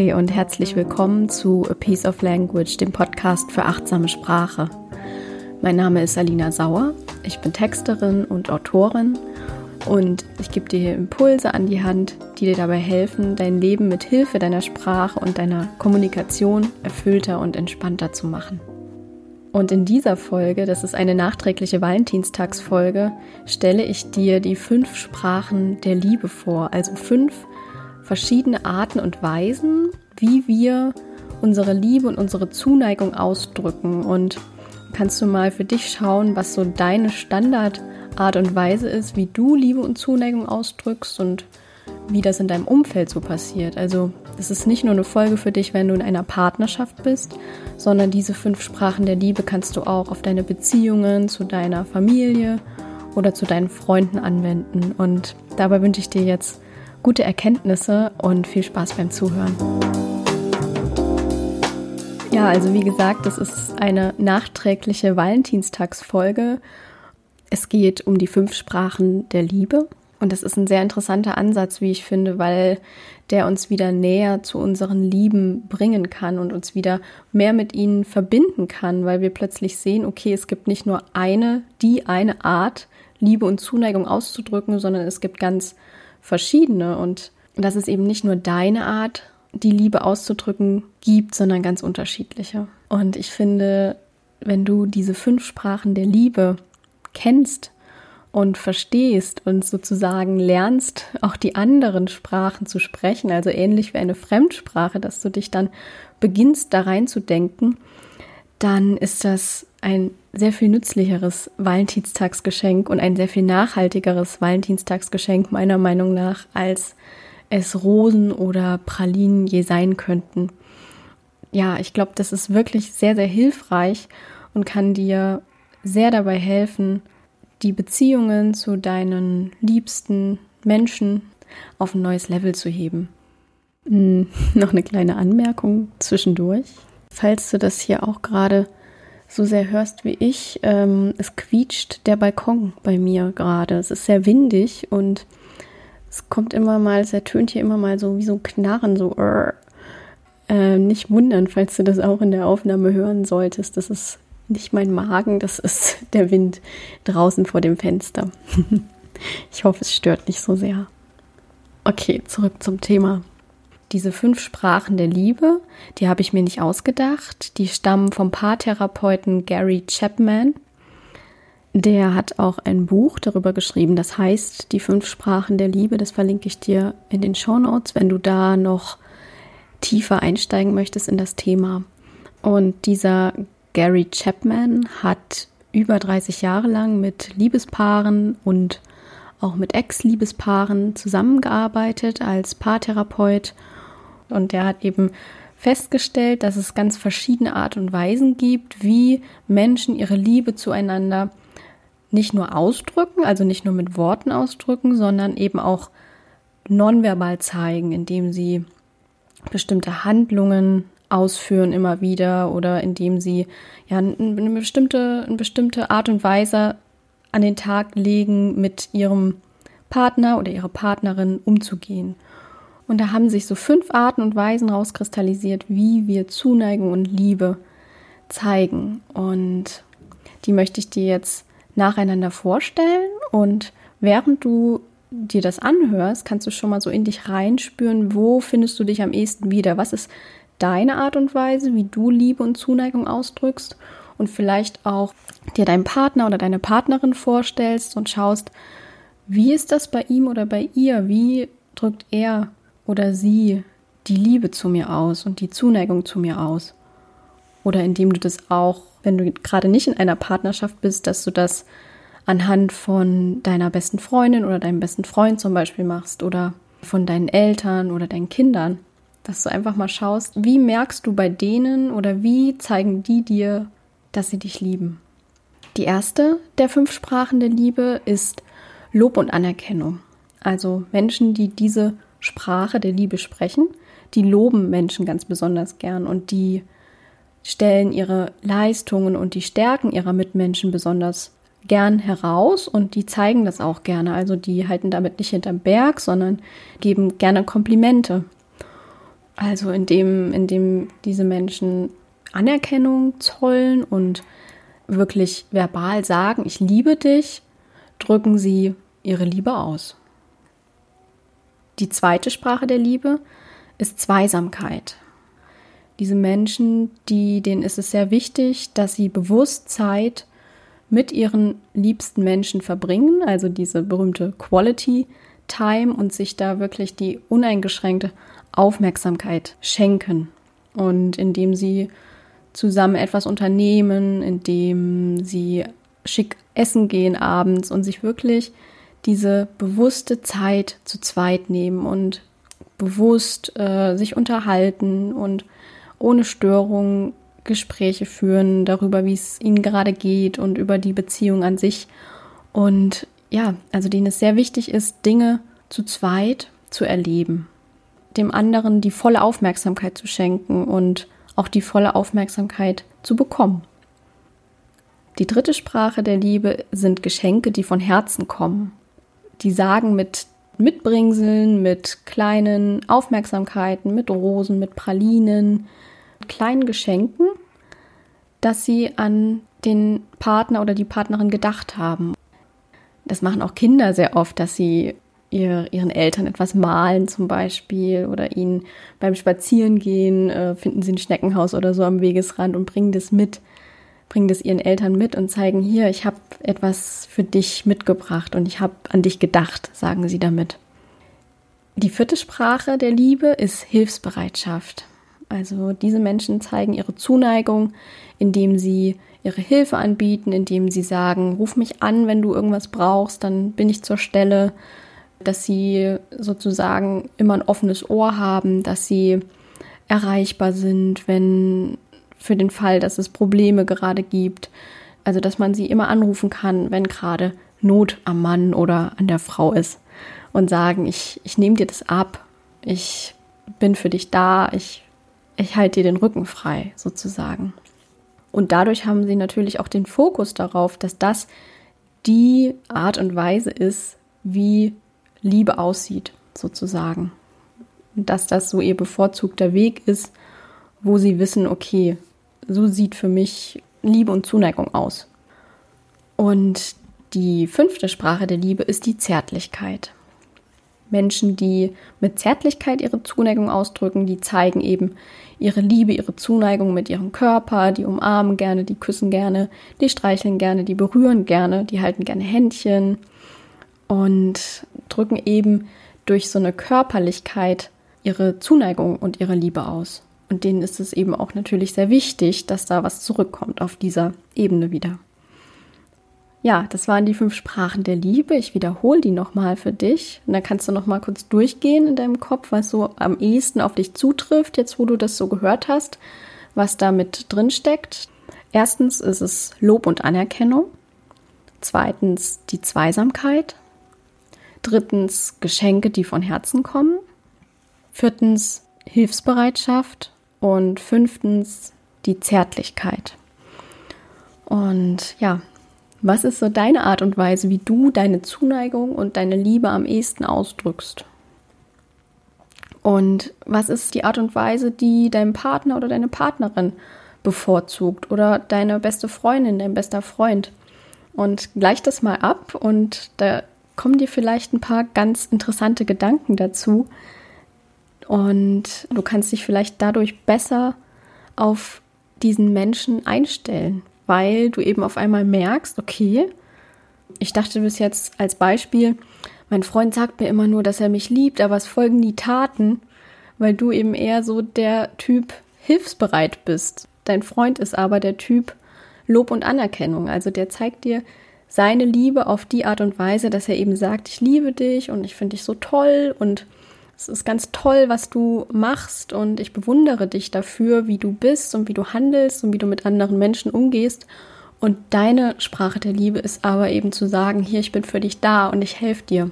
Hi und herzlich willkommen zu A Piece of Language, dem Podcast für achtsame Sprache. Mein Name ist Alina Sauer, ich bin Texterin und Autorin und ich gebe dir Impulse an die Hand, die dir dabei helfen, dein Leben mit Hilfe deiner Sprache und deiner Kommunikation erfüllter und entspannter zu machen. Und in dieser Folge, das ist eine nachträgliche Valentinstagsfolge, stelle ich dir die fünf Sprachen der Liebe vor, also fünf verschiedene Arten und Weisen, wie wir unsere Liebe und unsere Zuneigung ausdrücken. Und kannst du mal für dich schauen, was so deine Standardart und Weise ist, wie du Liebe und Zuneigung ausdrückst und wie das in deinem Umfeld so passiert. Also es ist nicht nur eine Folge für dich, wenn du in einer Partnerschaft bist, sondern diese fünf Sprachen der Liebe kannst du auch auf deine Beziehungen zu deiner Familie oder zu deinen Freunden anwenden. Und dabei wünsche ich dir jetzt gute Erkenntnisse und viel Spaß beim Zuhören. Ja, also wie gesagt, das ist eine nachträgliche Valentinstagsfolge. Es geht um die fünf Sprachen der Liebe. Und das ist ein sehr interessanter Ansatz, wie ich finde, weil der uns wieder näher zu unseren Lieben bringen kann und uns wieder mehr mit ihnen verbinden kann, weil wir plötzlich sehen, okay, es gibt nicht nur eine, die eine Art, Liebe und Zuneigung auszudrücken, sondern es gibt ganz verschiedene und dass es eben nicht nur deine Art, die Liebe auszudrücken gibt, sondern ganz unterschiedliche. Und ich finde, wenn du diese fünf Sprachen der Liebe kennst, und verstehst und sozusagen lernst, auch die anderen Sprachen zu sprechen, also ähnlich wie eine Fremdsprache, dass du dich dann beginnst da reinzudenken, dann ist das ein sehr viel nützlicheres Valentinstagsgeschenk und ein sehr viel nachhaltigeres Valentinstagsgeschenk meiner Meinung nach, als es Rosen oder Pralinen je sein könnten. Ja, ich glaube, das ist wirklich sehr, sehr hilfreich und kann dir sehr dabei helfen, die Beziehungen zu deinen liebsten Menschen auf ein neues Level zu heben. Hm, noch eine kleine Anmerkung zwischendurch. Falls du das hier auch gerade so sehr hörst wie ich, ähm, es quietscht der Balkon bei mir gerade. Es ist sehr windig und es kommt immer mal, es ertönt hier immer mal so wie so ein Knarren, so äh, nicht wundern, falls du das auch in der Aufnahme hören solltest. Das ist nicht mein Magen, das ist der Wind draußen vor dem Fenster. ich hoffe, es stört nicht so sehr. Okay, zurück zum Thema. Diese fünf Sprachen der Liebe, die habe ich mir nicht ausgedacht. Die stammen vom Paartherapeuten Gary Chapman. Der hat auch ein Buch darüber geschrieben, das heißt Die fünf Sprachen der Liebe. Das verlinke ich dir in den Show Notes, wenn du da noch tiefer einsteigen möchtest in das Thema. Und dieser Gary Chapman hat über 30 Jahre lang mit Liebespaaren und auch mit Ex-Liebespaaren zusammengearbeitet als Paartherapeut. Und er hat eben festgestellt, dass es ganz verschiedene Art und Weisen gibt, wie Menschen ihre Liebe zueinander nicht nur ausdrücken, also nicht nur mit Worten ausdrücken, sondern eben auch nonverbal zeigen, indem sie bestimmte Handlungen ausführen immer wieder oder indem sie ja eine bestimmte, eine bestimmte Art und Weise an den Tag legen, mit ihrem Partner oder ihrer Partnerin umzugehen. Und da haben sich so fünf Arten und Weisen rauskristallisiert, wie wir Zuneigung und Liebe zeigen. Und die möchte ich dir jetzt nacheinander vorstellen. Und während du dir das anhörst, kannst du schon mal so in dich reinspüren, wo findest du dich am ehesten wieder? Was ist deine Art und Weise, wie du Liebe und Zuneigung ausdrückst und vielleicht auch dir deinen Partner oder deine Partnerin vorstellst und schaust, wie ist das bei ihm oder bei ihr? Wie drückt er oder sie die Liebe zu mir aus und die Zuneigung zu mir aus? Oder indem du das auch, wenn du gerade nicht in einer Partnerschaft bist, dass du das anhand von deiner besten Freundin oder deinem besten Freund zum Beispiel machst oder von deinen Eltern oder deinen Kindern dass du einfach mal schaust, wie merkst du bei denen oder wie zeigen die dir, dass sie dich lieben. Die erste der fünf Sprachen der Liebe ist Lob und Anerkennung. Also Menschen, die diese Sprache der Liebe sprechen, die loben Menschen ganz besonders gern und die stellen ihre Leistungen und die Stärken ihrer Mitmenschen besonders gern heraus und die zeigen das auch gerne. Also die halten damit nicht hinterm Berg, sondern geben gerne Komplimente Also indem, indem diese Menschen Anerkennung zollen und wirklich verbal sagen, ich liebe dich, drücken sie ihre Liebe aus. Die zweite Sprache der Liebe ist Zweisamkeit. Diese Menschen, die, denen ist es sehr wichtig, dass sie bewusst Zeit mit ihren liebsten Menschen verbringen, also diese berühmte Quality Time und sich da wirklich die uneingeschränkte Aufmerksamkeit schenken. Und indem sie zusammen etwas unternehmen, indem sie schick essen gehen abends und sich wirklich diese bewusste Zeit zu zweit nehmen und bewusst äh, sich unterhalten und ohne Störung Gespräche führen darüber, wie es ihnen gerade geht und über die Beziehung an sich. Und ja, also denen es sehr wichtig ist, Dinge zu zweit zu erleben, dem anderen die volle Aufmerksamkeit zu schenken und auch die volle Aufmerksamkeit zu bekommen. Die dritte Sprache der Liebe sind Geschenke, die von Herzen kommen. Die sagen mit Mitbringseln, mit kleinen Aufmerksamkeiten, mit Rosen, mit Pralinen, kleinen Geschenken, dass sie an den Partner oder die Partnerin gedacht haben. Das machen auch Kinder sehr oft, dass sie ihr, ihren Eltern etwas malen zum Beispiel oder ihnen beim Spazierengehen äh, finden sie ein Schneckenhaus oder so am Wegesrand und bringen das mit, bringen das ihren Eltern mit und zeigen hier, ich habe etwas für dich mitgebracht und ich habe an dich gedacht, sagen sie damit. Die vierte Sprache der Liebe ist Hilfsbereitschaft. Also diese Menschen zeigen ihre Zuneigung, indem sie ihre Hilfe anbieten, indem sie sagen, ruf mich an, wenn du irgendwas brauchst, dann bin ich zur Stelle, dass sie sozusagen immer ein offenes Ohr haben, dass sie erreichbar sind, wenn für den Fall, dass es Probleme gerade gibt. Also dass man sie immer anrufen kann, wenn gerade Not am Mann oder an der Frau ist. Und sagen, ich, ich nehme dir das ab, ich bin für dich da, ich ich halte dir den Rücken frei, sozusagen. Und dadurch haben sie natürlich auch den Fokus darauf, dass das die Art und Weise ist, wie Liebe aussieht, sozusagen. Dass das so ihr bevorzugter Weg ist, wo sie wissen, okay, so sieht für mich Liebe und Zuneigung aus. Und die fünfte Sprache der Liebe ist die Zärtlichkeit. Menschen, die mit Zärtlichkeit ihre Zuneigung ausdrücken, die zeigen eben ihre Liebe, ihre Zuneigung mit ihrem Körper, die umarmen gerne, die küssen gerne, die streicheln gerne, die berühren gerne, die halten gerne Händchen und drücken eben durch so eine Körperlichkeit ihre Zuneigung und ihre Liebe aus. Und denen ist es eben auch natürlich sehr wichtig, dass da was zurückkommt auf dieser Ebene wieder. Ja, das waren die fünf Sprachen der Liebe. Ich wiederhole die nochmal für dich. Und dann kannst du nochmal kurz durchgehen in deinem Kopf, was so am ehesten auf dich zutrifft, jetzt wo du das so gehört hast, was da mit drin steckt. Erstens ist es Lob und Anerkennung. Zweitens die Zweisamkeit. Drittens Geschenke, die von Herzen kommen. Viertens Hilfsbereitschaft. Und fünftens die Zärtlichkeit. Und ja, was ist so deine Art und Weise, wie du deine Zuneigung und deine Liebe am ehesten ausdrückst? Und was ist die Art und Weise, die dein Partner oder deine Partnerin bevorzugt oder deine beste Freundin, dein bester Freund? Und gleich das mal ab und da kommen dir vielleicht ein paar ganz interessante Gedanken dazu. Und du kannst dich vielleicht dadurch besser auf diesen Menschen einstellen weil du eben auf einmal merkst, okay, ich dachte bis jetzt als Beispiel, mein Freund sagt mir immer nur, dass er mich liebt, aber es folgen die Taten, weil du eben eher so der Typ hilfsbereit bist. Dein Freund ist aber der Typ Lob und Anerkennung. Also der zeigt dir seine Liebe auf die Art und Weise, dass er eben sagt, ich liebe dich und ich finde dich so toll und es ist ganz toll, was du machst und ich bewundere dich dafür, wie du bist und wie du handelst und wie du mit anderen Menschen umgehst. Und deine Sprache der Liebe ist aber eben zu sagen, hier, ich bin für dich da und ich helfe dir.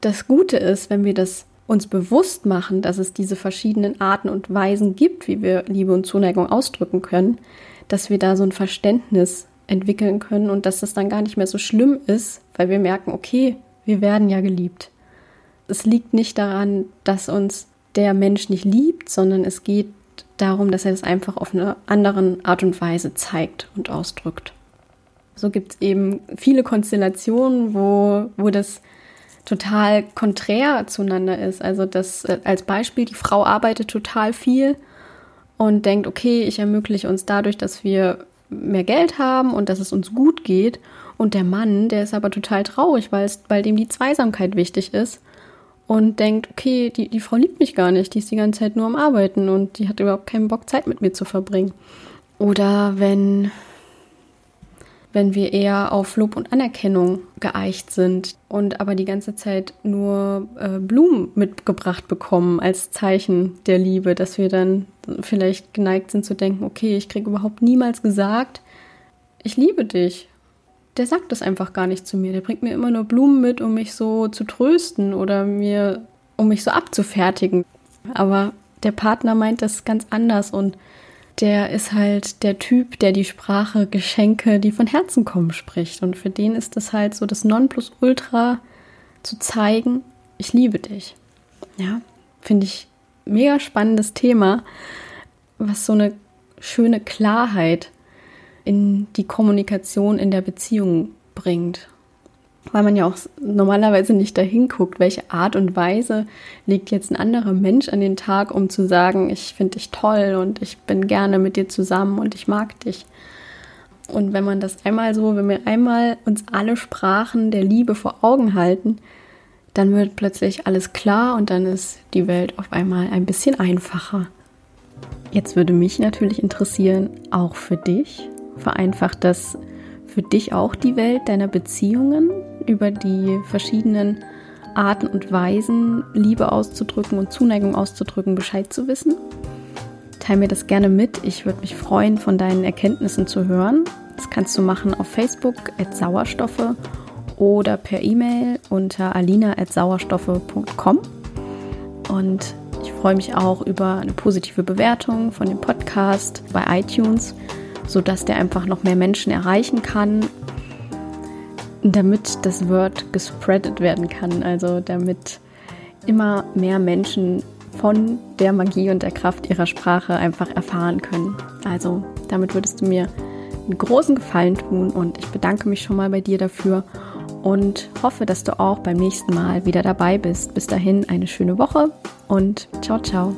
Das Gute ist, wenn wir das uns bewusst machen, dass es diese verschiedenen Arten und Weisen gibt, wie wir Liebe und Zuneigung ausdrücken können, dass wir da so ein Verständnis entwickeln können und dass das dann gar nicht mehr so schlimm ist, weil wir merken, okay, wir werden ja geliebt es liegt nicht daran, dass uns der Mensch nicht liebt, sondern es geht darum, dass er es einfach auf eine andere Art und Weise zeigt und ausdrückt. So gibt es eben viele Konstellationen, wo, wo das total konträr zueinander ist. Also das äh, als Beispiel, die Frau arbeitet total viel und denkt, okay, ich ermögliche uns dadurch, dass wir mehr Geld haben und dass es uns gut geht. Und der Mann, der ist aber total traurig, weil, es, weil dem die Zweisamkeit wichtig ist und denkt, okay, die, die Frau liebt mich gar nicht, die ist die ganze Zeit nur am Arbeiten und die hat überhaupt keinen Bock, Zeit mit mir zu verbringen. Oder wenn wenn wir eher auf Lob und Anerkennung geeicht sind und aber die ganze Zeit nur äh, Blumen mitgebracht bekommen als Zeichen der Liebe, dass wir dann vielleicht geneigt sind zu denken, okay, ich kriege überhaupt niemals gesagt, ich liebe dich. Der sagt das einfach gar nicht zu mir. Der bringt mir immer nur Blumen mit, um mich so zu trösten oder mir, um mich so abzufertigen. Aber der Partner meint das ganz anders und der ist halt der Typ, der die Sprache Geschenke, die von Herzen kommen, spricht. Und für den ist das halt so das Nonplusultra zu zeigen, ich liebe dich. Ja, finde ich mega spannendes Thema, was so eine schöne Klarheit in die Kommunikation in der Beziehung bringt weil man ja auch normalerweise nicht dahin guckt, welche Art und Weise legt jetzt ein anderer Mensch an den Tag, um zu sagen, ich finde dich toll und ich bin gerne mit dir zusammen und ich mag dich. Und wenn man das einmal so, wenn wir einmal uns alle Sprachen der Liebe vor Augen halten, dann wird plötzlich alles klar und dann ist die Welt auf einmal ein bisschen einfacher. Jetzt würde mich natürlich interessieren, auch für dich, vereinfacht das für dich auch die Welt deiner Beziehungen? über die verschiedenen Arten und Weisen, Liebe auszudrücken und Zuneigung auszudrücken, Bescheid zu wissen. Teil mir das gerne mit. Ich würde mich freuen, von deinen Erkenntnissen zu hören. Das kannst du machen auf Facebook at Sauerstoffe oder per E-Mail unter alina.sauerstoffe.com. Und ich freue mich auch über eine positive Bewertung von dem Podcast bei iTunes, sodass der einfach noch mehr Menschen erreichen kann damit das Wort gespreadet werden kann, also damit immer mehr Menschen von der Magie und der Kraft ihrer Sprache einfach erfahren können. Also damit würdest du mir einen großen Gefallen tun und ich bedanke mich schon mal bei dir dafür und hoffe, dass du auch beim nächsten Mal wieder dabei bist. Bis dahin eine schöne Woche und ciao, ciao.